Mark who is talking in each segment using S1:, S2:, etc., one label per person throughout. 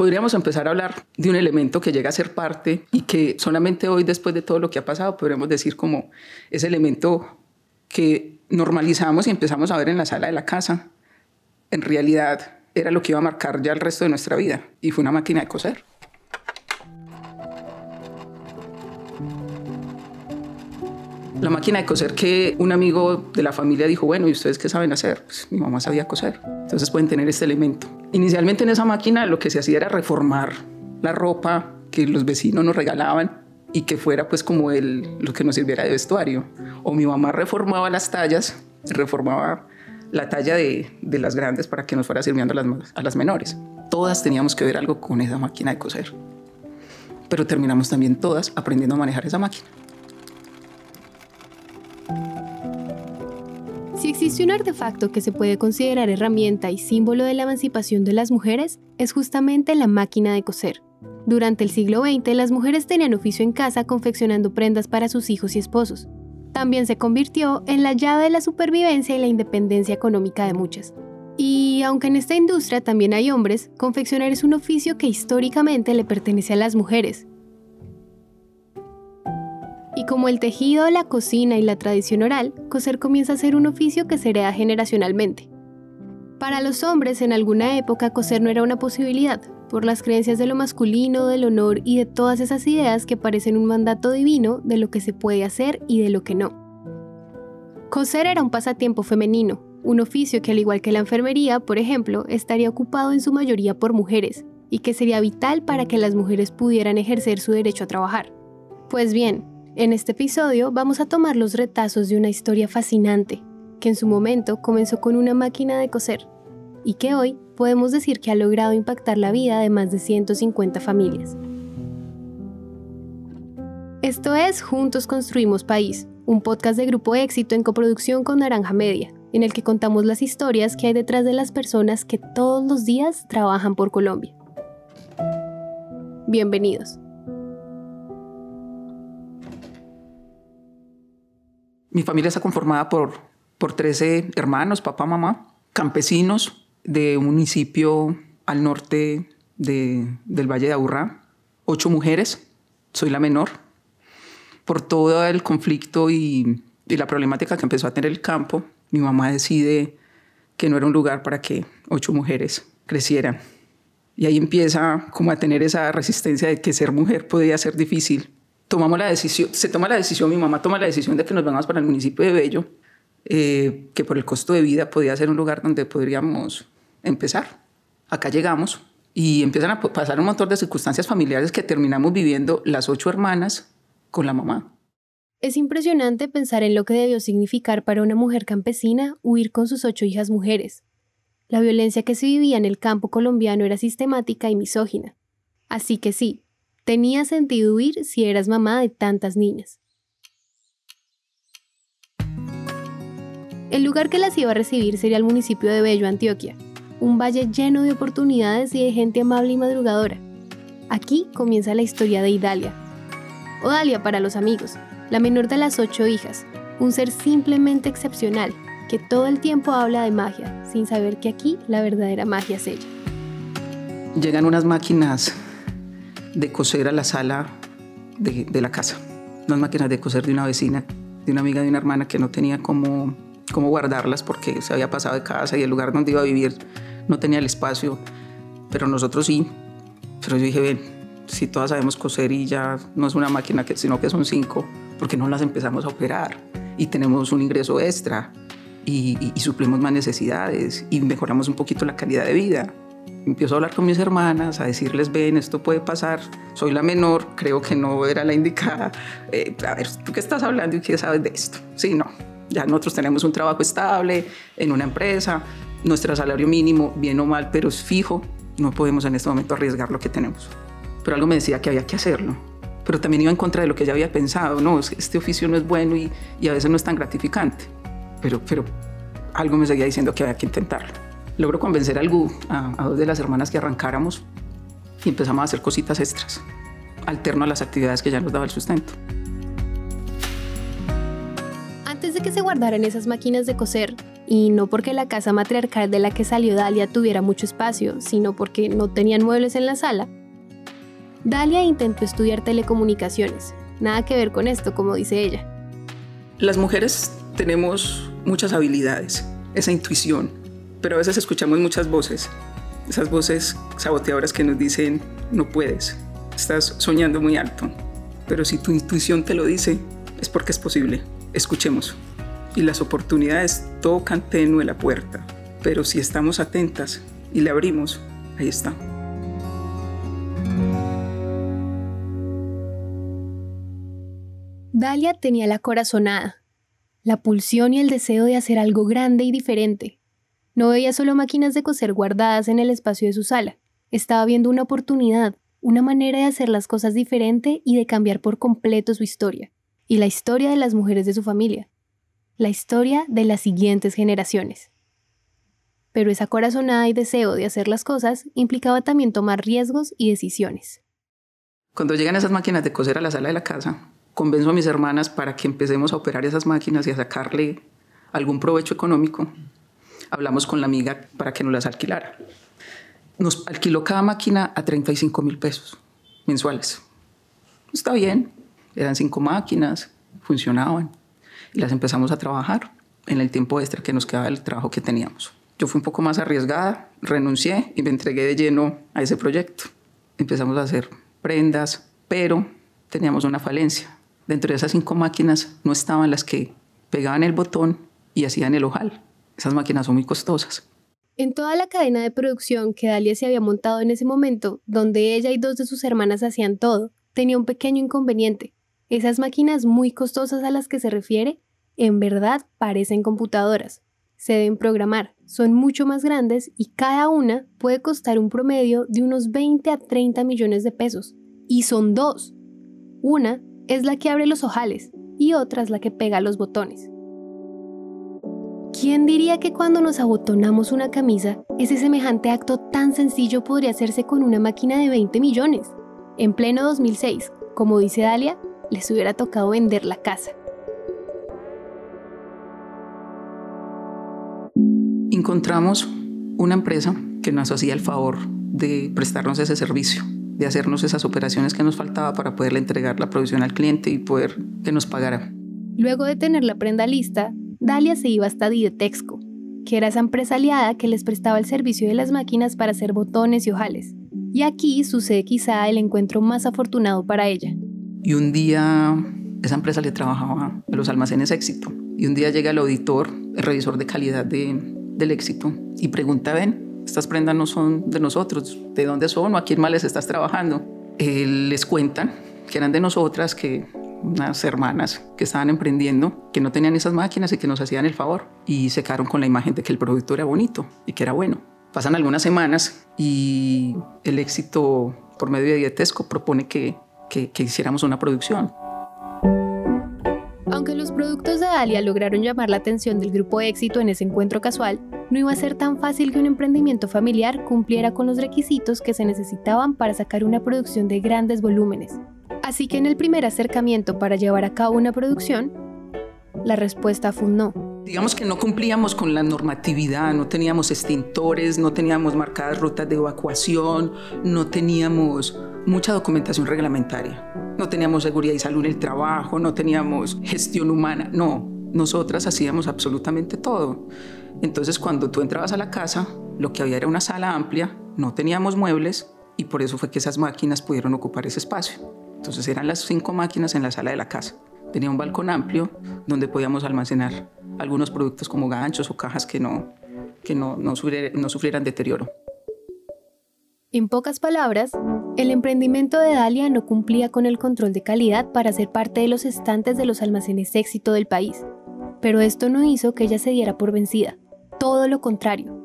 S1: podríamos empezar a hablar de un elemento que llega a ser parte y que solamente hoy, después de todo lo que ha pasado, podríamos decir como ese elemento que normalizamos y empezamos a ver en la sala de la casa, en realidad era lo que iba a marcar ya el resto de nuestra vida y fue una máquina de coser. La máquina de coser que un amigo de la familia dijo, bueno, ¿y ustedes qué saben hacer? Pues mi mamá sabía coser. Entonces pueden tener este elemento. Inicialmente en esa máquina lo que se hacía era reformar la ropa que los vecinos nos regalaban y que fuera pues como el, lo que nos sirviera de vestuario. O mi mamá reformaba las tallas, reformaba la talla de, de las grandes para que nos fuera sirviendo a las, a las menores. Todas teníamos que ver algo con esa máquina de coser. Pero terminamos también todas aprendiendo a manejar esa máquina.
S2: Existe un artefacto que se puede considerar herramienta y símbolo de la emancipación de las mujeres, es justamente la máquina de coser. Durante el siglo XX, las mujeres tenían oficio en casa confeccionando prendas para sus hijos y esposos. También se convirtió en la llave de la supervivencia y la independencia económica de muchas. Y aunque en esta industria también hay hombres, confeccionar es un oficio que históricamente le pertenece a las mujeres, y como el tejido, la cocina y la tradición oral, coser comienza a ser un oficio que se hereda generacionalmente. Para los hombres en alguna época coser no era una posibilidad, por las creencias de lo masculino, del honor y de todas esas ideas que parecen un mandato divino de lo que se puede hacer y de lo que no. Coser era un pasatiempo femenino, un oficio que al igual que la enfermería, por ejemplo, estaría ocupado en su mayoría por mujeres, y que sería vital para que las mujeres pudieran ejercer su derecho a trabajar. Pues bien, en este episodio vamos a tomar los retazos de una historia fascinante, que en su momento comenzó con una máquina de coser, y que hoy podemos decir que ha logrado impactar la vida de más de 150 familias. Esto es Juntos Construimos País, un podcast de Grupo Éxito en coproducción con Naranja Media, en el que contamos las historias que hay detrás de las personas que todos los días trabajan por Colombia. Bienvenidos.
S1: Mi familia está conformada por, por 13 hermanos, papá, mamá, campesinos de un municipio al norte de, del Valle de Aburrá, ocho mujeres, soy la menor. Por todo el conflicto y, y la problemática que empezó a tener el campo, mi mamá decide que no era un lugar para que ocho mujeres crecieran. Y ahí empieza como a tener esa resistencia de que ser mujer podía ser difícil tomamos la decisión, se toma la decisión, mi mamá toma la decisión de que nos vamos para el municipio de Bello, eh, que por el costo de vida podía ser un lugar donde podríamos empezar. Acá llegamos y empiezan a pasar un montón de circunstancias familiares que terminamos viviendo las ocho hermanas con la mamá.
S2: Es impresionante pensar en lo que debió significar para una mujer campesina huir con sus ocho hijas mujeres. La violencia que se vivía en el campo colombiano era sistemática y misógina. Así que sí, Tenía sentido huir si eras mamá de tantas niñas. El lugar que las iba a recibir sería el municipio de Bello, Antioquia, un valle lleno de oportunidades y de gente amable y madrugadora. Aquí comienza la historia de Idalia. O Dalia para los amigos, la menor de las ocho hijas, un ser simplemente excepcional, que todo el tiempo habla de magia, sin saber que aquí la verdadera magia es ella.
S1: Llegan unas máquinas de coser a la sala de, la casa. Unas máquinas de coser de una vecina, de una amiga de una hermana que no tenía cómo, cómo guardarlas porque se había pasado de casa y el lugar donde iba a vivir no tenía el espacio, pero nosotros sí. Pero yo dije, ven, si todas sabemos coser y ya no es una máquina, sino que son cinco, porque no las empezamos a operar? Y tenemos un ingreso extra y, y, y suplimos más necesidades y mejoramos un poquito la calidad de vida empiezo a hablar con mis hermanas, a decirles, ven, esto puede pasar, soy la menor, creo que no era la indicada. Eh, a ver, ¿tú qué estás hablando y qué sabes de esto? Sí, no, ya nosotros tenemos un trabajo estable en una empresa, nuestro salario mínimo, bien o mal, pero es fijo, no podemos en este momento arriesgar lo que tenemos. Pero algo me decía que había que hacerlo, pero también iba en contra de lo que ya había pensado, no, este oficio no es bueno y, y a veces no es tan gratificante, pero, pero algo me seguía diciendo que había que intentarlo logro convencer a, a, dos de las hermanas que arrancáramos y empezamos a hacer cositas extras, alterno a las actividades que ya nos daba el sustento.
S2: Antes de que se guardaran esas máquinas de coser, y no porque la casa matriarcal de la que salió Dalia tuviera mucho espacio, sino porque no tenían muebles en la sala, Dalia intentó estudiar telecomunicaciones. Nada que ver con esto, como dice ella.
S1: Las mujeres tenemos muchas habilidades, esa intuición, pero a veces escuchamos muchas voces, esas voces saboteadoras que nos dicen, no puedes, estás soñando muy alto, pero si tu intuición te lo dice, es porque es posible. Escuchemos. Y las oportunidades tocan tenue la puerta, pero si estamos atentas y le abrimos, ahí está.
S2: Dalia tenía la corazonada, la pulsión y el deseo de hacer algo grande y diferente. No veía solo máquinas de coser guardadas en el espacio de su sala, estaba viendo una oportunidad, una manera de hacer las cosas diferente y de cambiar por completo su historia, y la historia de las mujeres de su familia, la historia de las siguientes generaciones. Pero esa corazonada y deseo de hacer las cosas implicaba también tomar riesgos y decisiones.
S1: Cuando llegan esas máquinas de coser a la sala de la casa, convenzo a mis hermanas para que empecemos a operar esas máquinas y a sacarle algún provecho económico. Hablamos con la amiga para que nos las alquilara. Nos alquiló cada máquina a 35 mil pesos mensuales. Está bien, eran cinco máquinas, funcionaban y las empezamos a trabajar en el tiempo extra que nos quedaba del trabajo que teníamos. Yo fui un poco más arriesgada, renuncié y me entregué de lleno a ese proyecto. Empezamos a hacer prendas, pero teníamos una falencia dentro de esas cinco máquinas no estaban las que pegaban el botón y hacían el ojal. Esas máquinas son muy costosas.
S2: En toda la cadena de producción que Dalia se había montado en ese momento, donde ella y dos de sus hermanas hacían todo, tenía un pequeño inconveniente. Esas máquinas muy costosas a las que se refiere, en verdad parecen computadoras. Se deben programar, son mucho más grandes y cada una puede costar un promedio de unos 20 a 30 millones de pesos. Y son dos. Una es la que abre los ojales y otra es la que pega los botones. ¿Quién diría que cuando nos abotonamos una camisa, ese semejante acto tan sencillo podría hacerse con una máquina de 20 millones? En pleno 2006, como dice Dalia, les hubiera tocado vender la casa.
S1: Encontramos una empresa que nos hacía el favor de prestarnos ese servicio de hacernos esas operaciones que nos faltaba para poderle entregar la producción al cliente y poder que nos pagara.
S2: Luego de tener la prenda lista, Dalia se iba hasta Didetexco, que era esa empresa aliada que les prestaba el servicio de las máquinas para hacer botones y ojales. Y aquí sucede quizá el encuentro más afortunado para ella.
S1: Y un día esa empresa le trabajaba a los almacenes éxito. Y un día llega el auditor, el revisor de calidad del éxito, y pregunta, ven, estas prendas no son de nosotros, ¿de dónde son o a quién más les estás trabajando? Eh, les cuentan que eran de nosotras, que unas hermanas que estaban emprendiendo, que no tenían esas máquinas y que nos hacían el favor. Y se quedaron con la imagen de que el producto era bonito y que era bueno. Pasan algunas semanas y el éxito por medio de Dietesco propone que, que, hiciéramos una producción.
S2: Aunque los productos de Dalia lograron llamar la atención del grupo éxito en ese encuentro casual, no iba a ser tan fácil que un emprendimiento familiar cumpliera con los requisitos que se necesitaban para sacar una producción de grandes volúmenes. Así que en el primer acercamiento para llevar a cabo una producción, la respuesta fue un no.
S1: Digamos que no cumplíamos con la normatividad, no teníamos extintores, no teníamos marcadas rutas de evacuación, no teníamos mucha documentación reglamentaria, no teníamos seguridad y salud en el trabajo, no teníamos gestión humana, no, nosotras hacíamos absolutamente todo. Entonces cuando tú entrabas a la casa, lo que había era una sala amplia, no teníamos muebles y por eso fue que esas máquinas pudieron ocupar ese espacio. Entonces eran las cinco máquinas en la sala de la casa. Tenía un balcón amplio donde podíamos almacenar algunos productos como ganchos o cajas que no, que no, no, no sufrieran deterioro.
S2: En pocas palabras, el emprendimiento de Dalia no cumplía con el control de calidad para ser parte de los estantes de los almacenes éxito del país. Pero esto no hizo que ella se diera por vencida, todo lo contrario.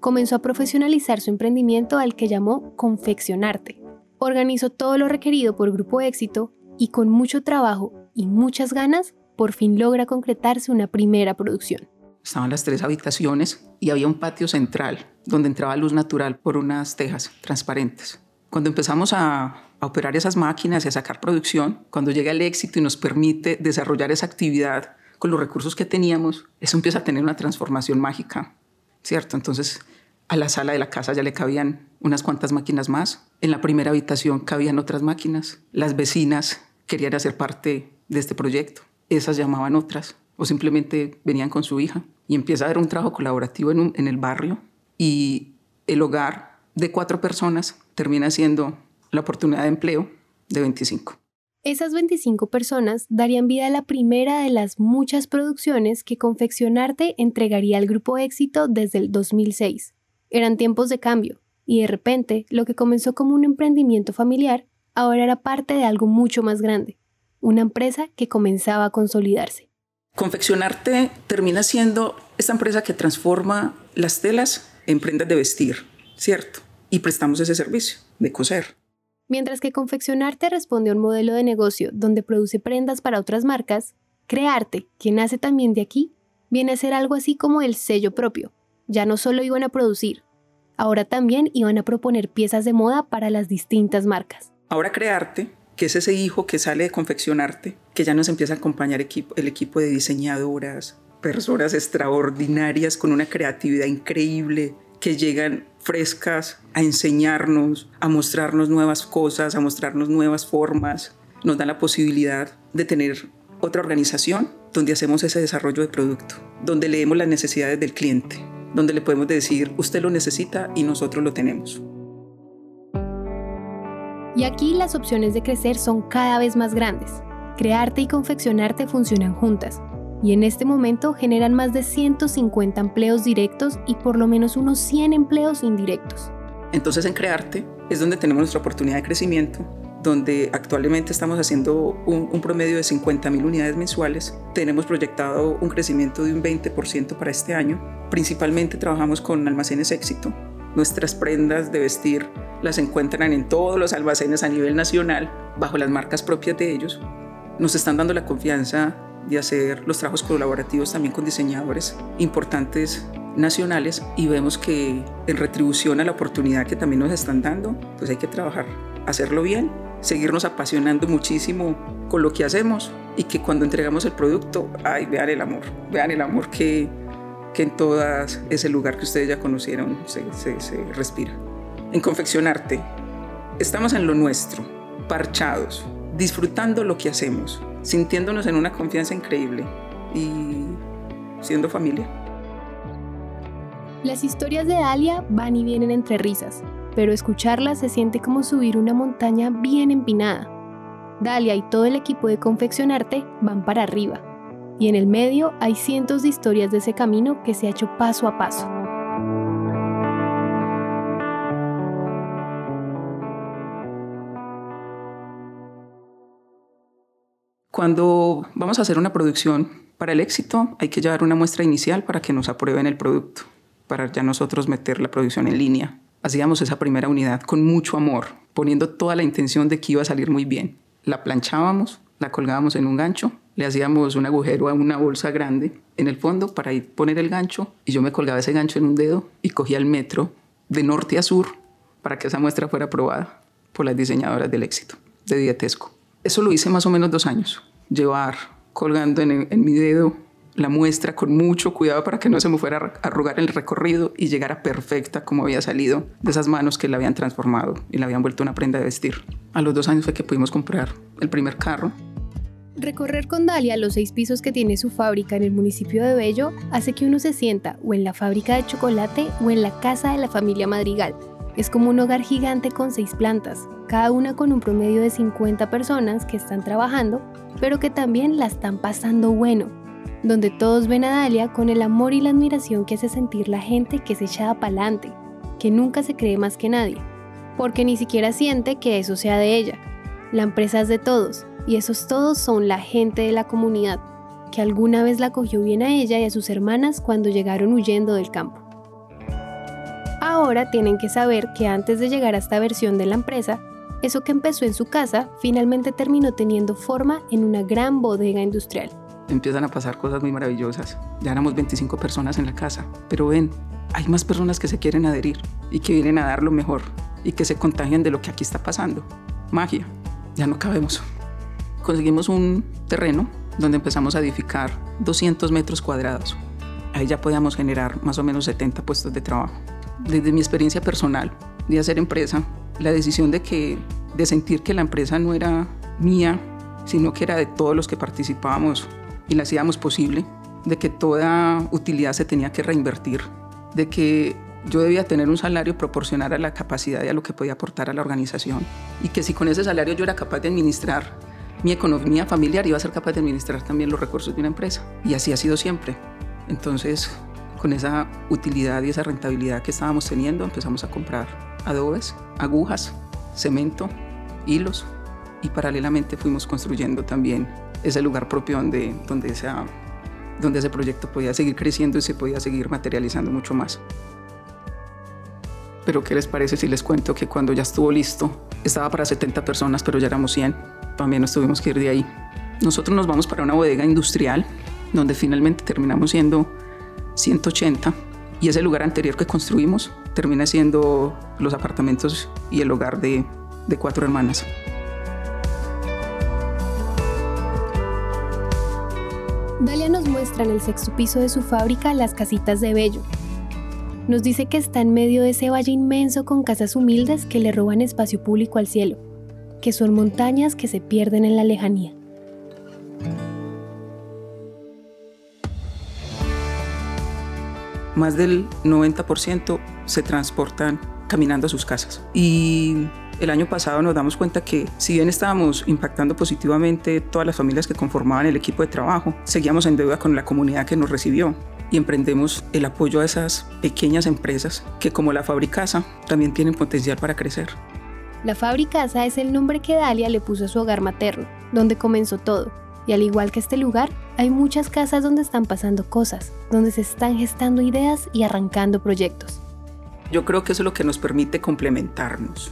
S2: Comenzó a profesionalizar su emprendimiento al que llamó Confeccionarte. Organizó todo lo requerido por Grupo Éxito y con mucho trabajo y muchas ganas, por fin logra concretarse una primera producción.
S1: Estaban las tres habitaciones y había un patio central donde entraba luz natural por unas tejas transparentes. Cuando empezamos a, a operar esas máquinas y a sacar producción, cuando llega el éxito y nos permite desarrollar esa actividad con los recursos que teníamos, eso empieza a tener una transformación mágica, ¿cierto? Entonces, a la sala de la casa ya le cabían unas cuantas máquinas más. En la primera habitación cabían otras máquinas. Las vecinas querían hacer parte de este proyecto. Esas llamaban otras o simplemente venían con su hija. Y empieza a haber un trabajo colaborativo en, en el barrio y el hogar de cuatro personas termina siendo la oportunidad de empleo de 25.
S2: Esas 25 personas darían vida a la primera de las muchas producciones que Confeccionarte entregaría al grupo Éxito desde el 2006. Eran tiempos de cambio, y de repente lo que comenzó como un emprendimiento familiar ahora era parte de algo mucho más grande, una empresa que comenzaba a consolidarse.
S1: Confeccionarte termina siendo esta empresa que transforma las telas en prendas de vestir, ¿cierto? Y prestamos ese servicio de coser.
S2: Mientras que confeccionarte responde a un modelo de negocio donde produce prendas para otras marcas, crearte, que nace también de aquí, viene a ser algo así como el sello propio. Ya no solo iban a producir, ahora también iban a proponer piezas de moda para las distintas marcas.
S1: Ahora crearte, que es ese hijo que sale de confeccionarte, que ya nos empieza a acompañar el equipo de diseñadoras, personas extraordinarias con una creatividad increíble, que llegan frescas a enseñarnos, a mostrarnos nuevas cosas, a mostrarnos nuevas formas. Nos da la posibilidad de tener otra organización donde hacemos ese desarrollo de producto, donde leemos las necesidades del cliente, donde le podemos decir, usted lo necesita y nosotros lo tenemos.
S2: Y aquí las opciones de crecer son cada vez más grandes. Crearte y confeccionarte funcionan juntas, y en este momento generan más de 150 empleos directos y por lo menos unos 100 empleos indirectos.
S1: Entonces en Crearte es donde tenemos nuestra oportunidad de crecimiento, donde actualmente estamos haciendo un, promedio de 50 mil unidades mensuales. Tenemos proyectado un crecimiento de un 20% para este año. Principalmente trabajamos con almacenes éxito. Nuestras prendas de vestir las encuentran en todos los almacenes a nivel nacional bajo las marcas propias de ellos. Nos están dando la confianza de hacer los trabajos colaborativos también con diseñadores importantes nacionales y vemos que en retribución a la oportunidad que también nos están dando, pues hay que trabajar, hacerlo bien, seguirnos apasionando muchísimo con lo que hacemos y que cuando entregamos el producto, ay, vean el amor, vean el amor que, que en todas ese lugar que ustedes ya conocieron se, se, respira. En confeccionarte, estamos en lo nuestro, parchados, disfrutando lo que hacemos, sintiéndonos en una confianza increíble y siendo familia.
S2: Las historias de Dalia van y vienen entre risas, pero escucharlas se siente como subir una montaña bien empinada. Dalia y todo el equipo de Confeccionarte van para arriba, y en el medio hay cientos de historias de ese camino que se ha hecho paso a paso.
S1: Cuando vamos a hacer una producción para el éxito, hay que llevar una muestra inicial para que nos aprueben el producto, para ya nosotros meter la producción en línea. Hacíamos esa primera unidad con mucho amor, poniendo toda la intención de que iba a salir muy bien. La planchábamos, la colgábamos en un gancho, le hacíamos un agujero a una bolsa grande en el fondo para ir poner el gancho y yo me colgaba ese gancho en un dedo y cogía el metro de norte a sur para que esa muestra fuera aprobada por las diseñadoras del éxito de Dietesco. Eso lo hice más o menos dos años llevar colgando en, mi dedo la muestra con mucho cuidado para que no se me fuera a arrugar el recorrido y llegara perfecta como había salido de esas manos que la habían transformado y la habían vuelto una prenda de vestir. A los dos años fue que pudimos comprar el primer carro.
S2: Recorrer con Dalia los seis pisos que tiene su fábrica en el municipio de Bello hace que uno se sienta o en la fábrica de chocolate o en la casa de la familia Madrigal. Es como un hogar gigante con seis plantas, cada una con un promedio de 50 personas que están trabajando, pero que también la están pasando bueno, donde todos ven a Dalia con el amor y la admiración que hace sentir la gente que se echa pa'lante, que nunca se cree más que nadie, porque ni siquiera siente que eso sea de ella. La empresa es de todos, y esos todos son la gente de la comunidad, que alguna vez la cogió bien a ella y a sus hermanas cuando llegaron huyendo del campo. Ahora tienen que saber que antes de llegar a esta versión de la empresa, eso que empezó en su casa finalmente terminó teniendo forma en una gran bodega industrial.
S1: Empiezan a pasar cosas muy maravillosas. Ya éramos 25 personas en la casa, pero ven, hay más personas que se quieren adherir y que vienen a dar lo mejor y que se contagian de lo que aquí está pasando. Magia, ya no cabemos. Conseguimos un terreno donde empezamos a edificar 200 metros cuadrados. Ahí ya podíamos generar más o menos 70 puestos de trabajo. Desde mi experiencia personal de hacer empresa, la decisión de, que, de sentir que la empresa no era mía, sino que era de todos los que participábamos y la hacíamos posible, de que toda utilidad se tenía que reinvertir, de que yo debía tener un salario proporcional a la capacidad y a lo que podía aportar a la organización y que si con ese salario yo era capaz de administrar mi economía familiar, iba a ser capaz de administrar también los recursos de una empresa. Y así ha sido siempre. Entonces, con esa utilidad y esa rentabilidad que estábamos teniendo, empezamos a comprar adobes, agujas, cemento, hilos y paralelamente fuimos construyendo también ese lugar propio donde, donde, esa, donde ese proyecto podía seguir creciendo y se podía seguir materializando mucho más. Pero ¿qué les parece si les cuento que cuando ya estuvo listo, estaba para 70 personas, pero ya éramos 100? También nos tuvimos que ir de ahí. Nosotros nos vamos para una bodega industrial, donde finalmente terminamos siendo 180. Y ese lugar anterior que construimos termina siendo los apartamentos y el hogar de, de cuatro hermanas.
S2: Dalia nos muestra en el sexto piso de su fábrica las casitas de Bello. Nos dice que está en medio de ese valle inmenso con casas humildes que le roban espacio público al cielo, que son montañas que se pierden en la lejanía.
S1: Más del 90% se transportan caminando a sus casas. Y el año pasado nos damos cuenta que si bien estábamos impactando positivamente todas las familias que conformaban el equipo de trabajo, seguíamos en deuda con la comunidad que nos recibió y emprendemos el apoyo a esas pequeñas empresas que como la Fabricasa también tienen potencial para crecer.
S2: La Fabricasa es el nombre que Dalia le puso a su hogar materno, donde comenzó todo. Y al igual que este lugar, hay muchas casas donde están pasando cosas, donde se están gestando ideas y arrancando proyectos.
S1: Yo creo que eso es lo que nos permite complementarnos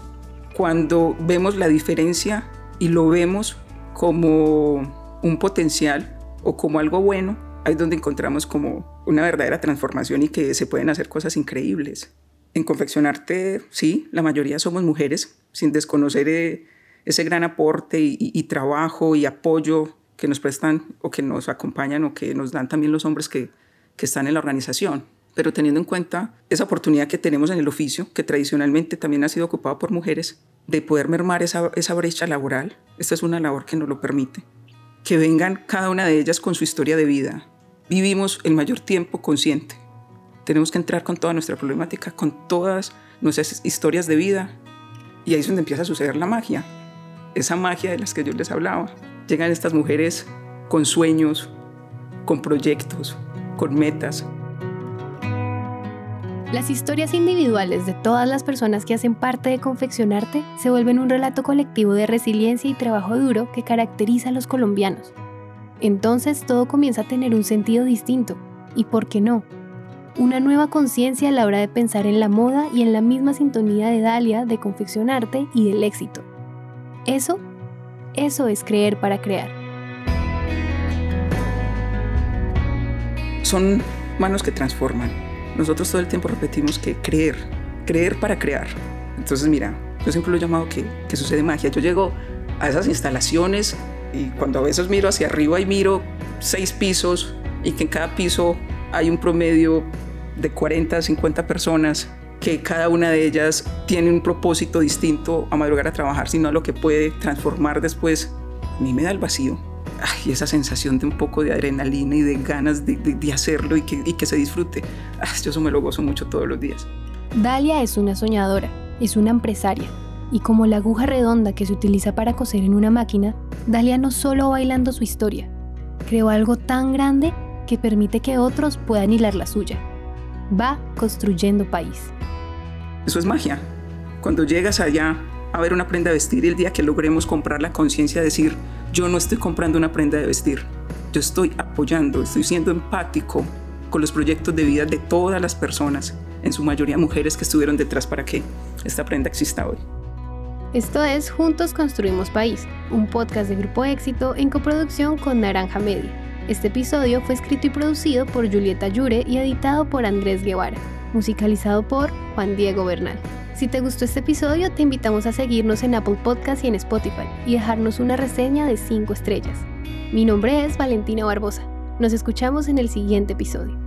S1: cuando vemos la diferencia y lo vemos como un potencial o como algo bueno, ahí es donde encontramos como una verdadera transformación y que se pueden hacer cosas increíbles. En confeccionarte, sí, la mayoría somos mujeres, sin desconocer eh, ese gran aporte y, trabajo y apoyo que nos prestan o que nos acompañan o que nos dan también los hombres que, que están en la organización pero teniendo en cuenta esa oportunidad que tenemos en el oficio, que tradicionalmente también ha sido ocupado por mujeres, de poder mermar esa, esa brecha laboral, esta es una labor que nos lo permite. Que vengan cada una de ellas con su historia de vida. Vivimos el mayor tiempo consciente. Tenemos que entrar con toda nuestra problemática, con todas nuestras historias de vida. Y ahí es donde empieza a suceder la magia. Esa magia de las que yo les hablaba. Llegan estas mujeres con sueños, con proyectos, con metas,
S2: las historias individuales de todas las personas que hacen parte de Confeccionarte se vuelven un relato colectivo de resiliencia y trabajo duro que caracteriza a los colombianos. Entonces todo comienza a tener un sentido distinto, y por qué no, una nueva conciencia a la hora de pensar en la moda y en la misma sintonía de Dalia de confeccionarte y del éxito. Eso, eso es creer para crear.
S1: Son manos que transforman nosotros todo el tiempo repetimos que creer, creer para crear. Entonces, mira, yo siempre lo he llamado que, sucede magia. Yo llego a esas instalaciones y cuando a veces miro hacia arriba y miro seis pisos y que en cada piso hay un promedio de 40, 50 personas que cada una de ellas tiene un propósito distinto a madrugar a trabajar, sino a lo que puede transformar después, a mí me da el vacío y esa sensación de un poco de adrenalina y de ganas de, hacerlo y que, y que, se disfrute. yo eso me lo gozo mucho todos los días.
S2: Dalia es una soñadora, es una empresaria. Y como la aguja redonda que se utiliza para coser en una máquina, Dalia no solo bailando su historia, creó algo tan grande que permite que otros puedan hilar la suya. Va construyendo país.
S1: Eso es magia. Cuando llegas allá a ver una prenda de vestir y el día que logremos comprar la conciencia de decir, yo no estoy comprando una prenda de vestir, yo estoy apoyando, estoy siendo empático con los proyectos de vida de todas las personas, en su mayoría mujeres que estuvieron detrás para que esta prenda exista hoy.
S2: Esto es Juntos Construimos País, un podcast de Grupo Éxito en coproducción con Naranja Media. Este episodio fue escrito y producido por Julieta Yure y editado por Andrés Guevara, musicalizado por Juan Diego Bernal. Si te gustó este episodio, te invitamos a seguirnos en Apple Podcast y en Spotify y dejarnos una reseña de 5 estrellas. Mi nombre es Valentina Barbosa. Nos escuchamos en el siguiente episodio.